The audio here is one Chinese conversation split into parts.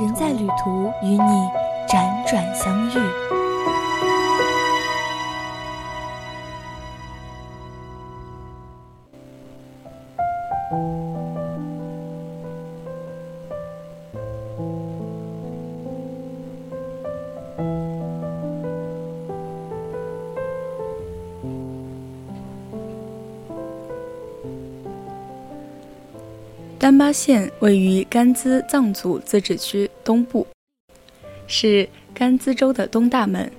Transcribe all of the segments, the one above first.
人在旅途，与你辗转相遇。丹巴县位于甘孜藏族自治区东部，是甘孜州的东大门，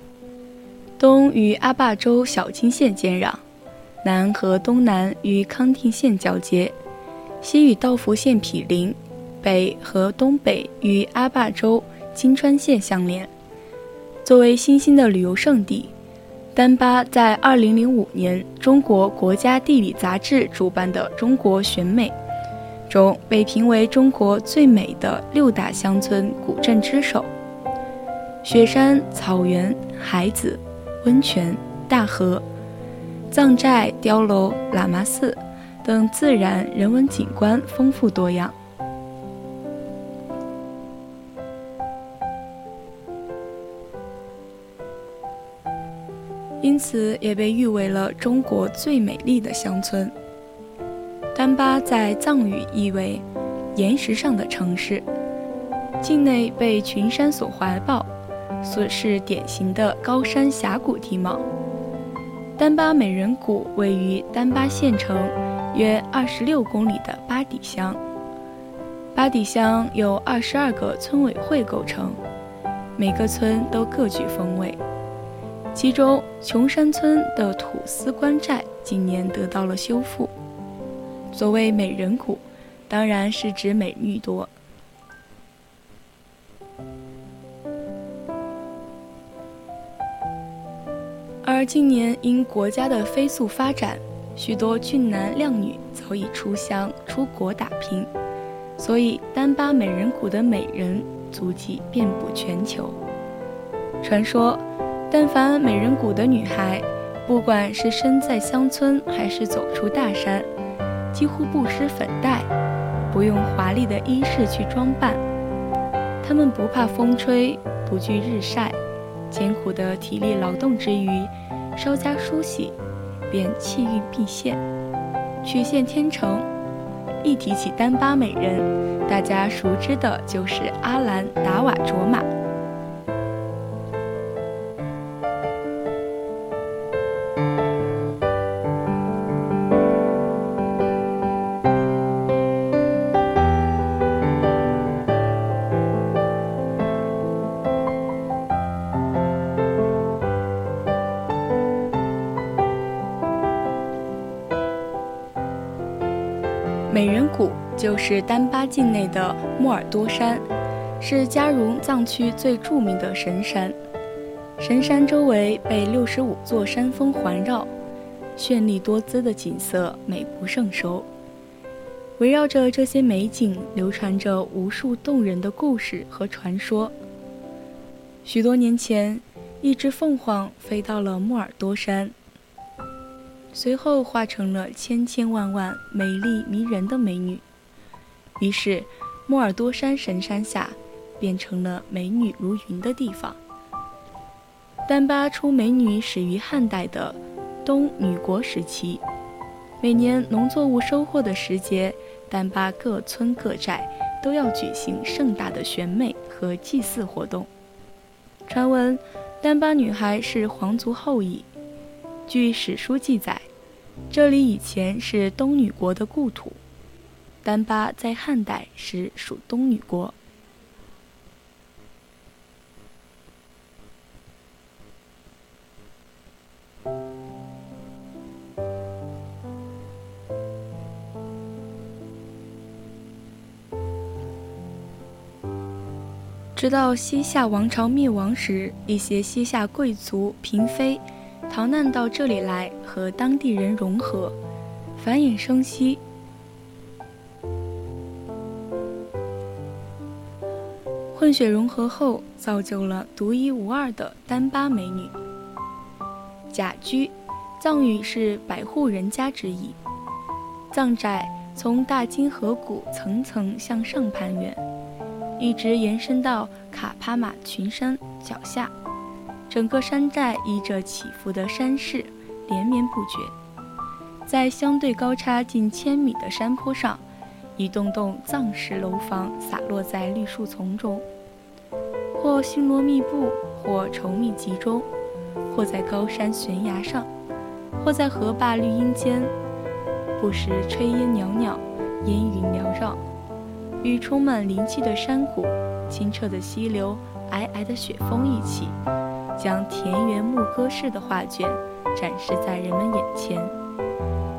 东与阿坝州小金县接壤，南和东南与康定县交接，西与道孚县毗邻，北和东北与阿坝州金川县相连。作为新兴的旅游胜地，丹巴在2005年中国国家地理杂志主办的中国选美。中被评为中国最美的六大乡村古镇之首，雪山、草原、海子、温泉、大河、藏寨、碉楼、喇嘛寺等自然人文景观丰富多样，因此也被誉为了中国最美丽的乡村。丹巴在藏语意为“岩石上的城市”，境内被群山所怀抱，所是典型的高山峡谷地貌。丹巴美人谷位于丹巴县城约二十六公里的巴底乡，巴底乡由二十二个村委会构成，每个村都各具风味。其中琼山村的土司官寨今年得到了修复。所谓美人谷，当然是指美女多。而近年因国家的飞速发展，许多俊男靓女早已出乡出国打拼，所以丹巴美人谷的美人足迹遍布全球。传说，但凡美人谷的女孩，不管是身在乡村还是走出大山。几乎不施粉黛，不用华丽的衣饰去装扮，他们不怕风吹，不惧日晒，艰苦的体力劳动之余，稍加梳洗，便气韵毕现，曲线天成。一提起丹巴美人，大家熟知的就是阿兰达瓦卓玛。就是丹巴境内的莫尔多山，是加绒藏区最著名的神山。神山周围被六十五座山峰环绕，绚丽多姿的景色美不胜收。围绕着这些美景，流传着无数动人的故事和传说。许多年前，一只凤凰飞到了莫尔多山。随后化成了千千万万美丽迷人的美女，于是莫尔多山神山下变成了美女如云的地方。丹巴出美女始于汉代的东女国时期，每年农作物收获的时节，丹巴各村各寨都要举行盛大的选美和祭祀活动。传闻，丹巴女孩是皇族后裔。据史书记载，这里以前是东女国的故土，丹巴在汉代时属东女国。直到西夏王朝灭亡时，一些西夏贵族嫔妃逃难到这里来，和当地人融合，繁衍生息。混血融合后，造就了独一无二的丹巴美女。甲居，藏语是百户人家之意。藏寨从大金河谷层层向上攀援，一直延伸到卡帕玛群山脚下。整个山寨依着起伏的山势连绵不绝，在相对高差近千米的山坡上。一栋栋藏式楼房洒落在绿树丛中，或星罗密布，或稠密集中，或在高山悬崖上，或在河坝绿荫间。不时炊烟袅袅，烟云缭绕，与充满灵气的山谷、清澈的溪流、皑皑的雪峰一起，将田园牧歌式的画卷展示在人们眼前，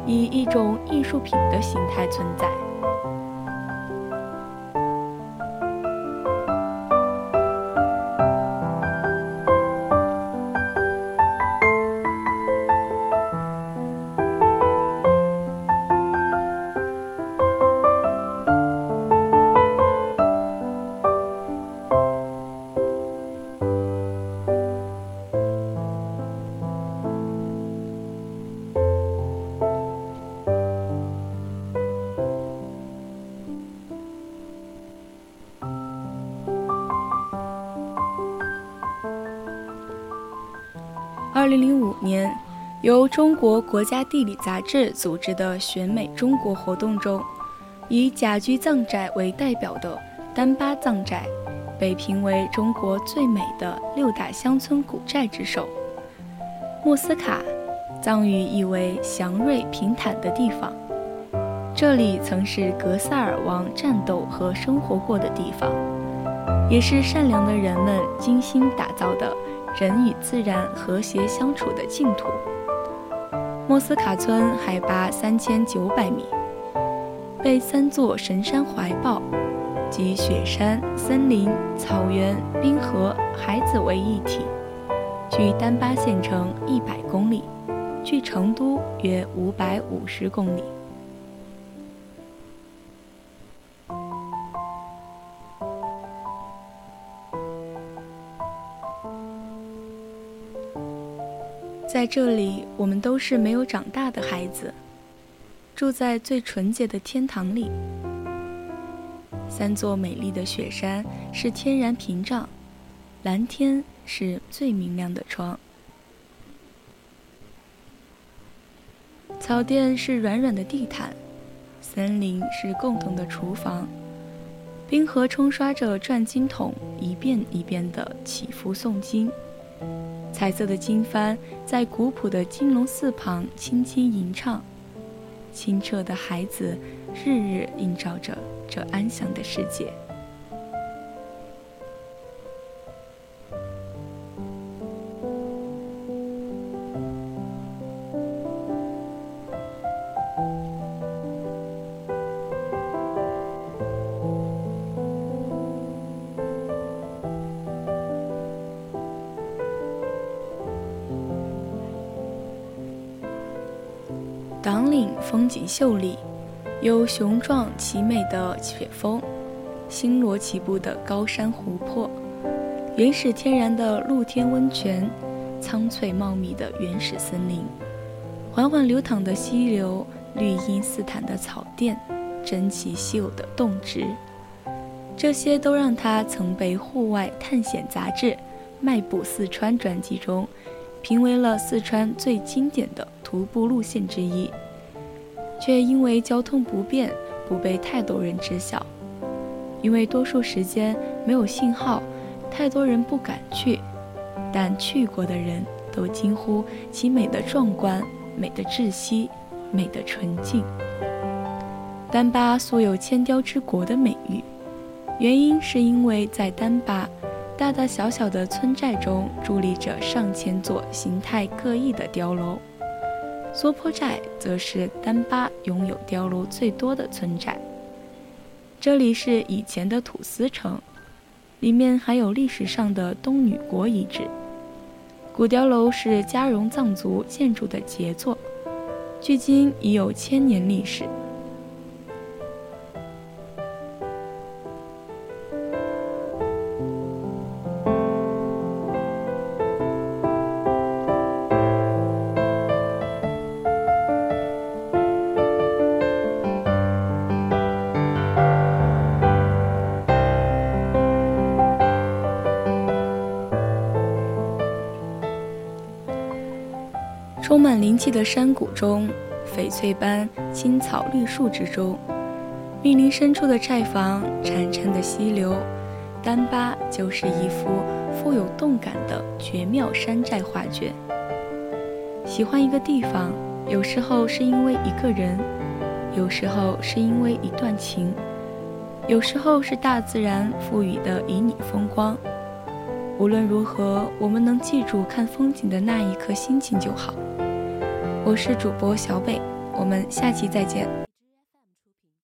以一种艺术品的形态存在。二零零五年，由中国国家地理杂志组织的选美中国活动中，以甲居藏寨为代表的丹巴藏寨，被评为中国最美的六大乡村古寨之首。莫斯卡，藏语意为祥瑞平坦的地方，这里曾是格萨尔王战斗和生活过的地方，也是善良的人们精心打造的。人与自然和谐相处的净土。莫斯卡村海拔三千九百米，被三座神山怀抱，集雪山、森林、草原、冰河、海子为一体，距丹巴县城一百公里，距成都约五百五十公里。在这里，我们都是没有长大的孩子，住在最纯洁的天堂里。三座美丽的雪山是天然屏障，蓝天是最明亮的窗，草甸是软软的地毯，森林是共同的厨房，冰河冲刷着转经筒，一遍一遍地起伏诵经。彩色的经幡在古朴的金龙寺旁轻轻吟唱，清澈的海子日日映照着这安详的世界。党岭风景秀丽，有雄壮奇美的雪峰，星罗棋布的高山湖泊，原始天然的露天温泉，苍翠茂密的原始森林，缓缓流淌的溪流，绿荫似毯的草甸，珍奇稀有的动植，这些都让他曾被户外探险杂志《迈步四川》专辑中评为了四川最经典的。徒步路线之一，却因为交通不便不被太多人知晓。因为多数时间没有信号，太多人不敢去。但去过的人都惊呼其美的壮观、美的窒息、美的纯净。丹巴素有“千雕之国”的美誉，原因是因为在丹巴，大大小小的村寨中伫立着上千座形态各异的碉楼。梭坡寨则是丹巴拥有碉楼最多的村寨。这里是以前的土司城，里面还有历史上的东女国遗址。古碉楼是嘉绒藏族建筑的杰作，距今已有千年历史。充满灵气的山谷中，翡翠般青草绿树之中，密林深处的寨房，潺潺的溪流，丹巴就是一幅富有动感的绝妙山寨画卷。喜欢一个地方，有时候是因为一个人，有时候是因为一段情，有时候是大自然赋予的旖旎风光。无论如何，我们能记住看风景的那一刻心情就好。我是主播小北，我们下期再见。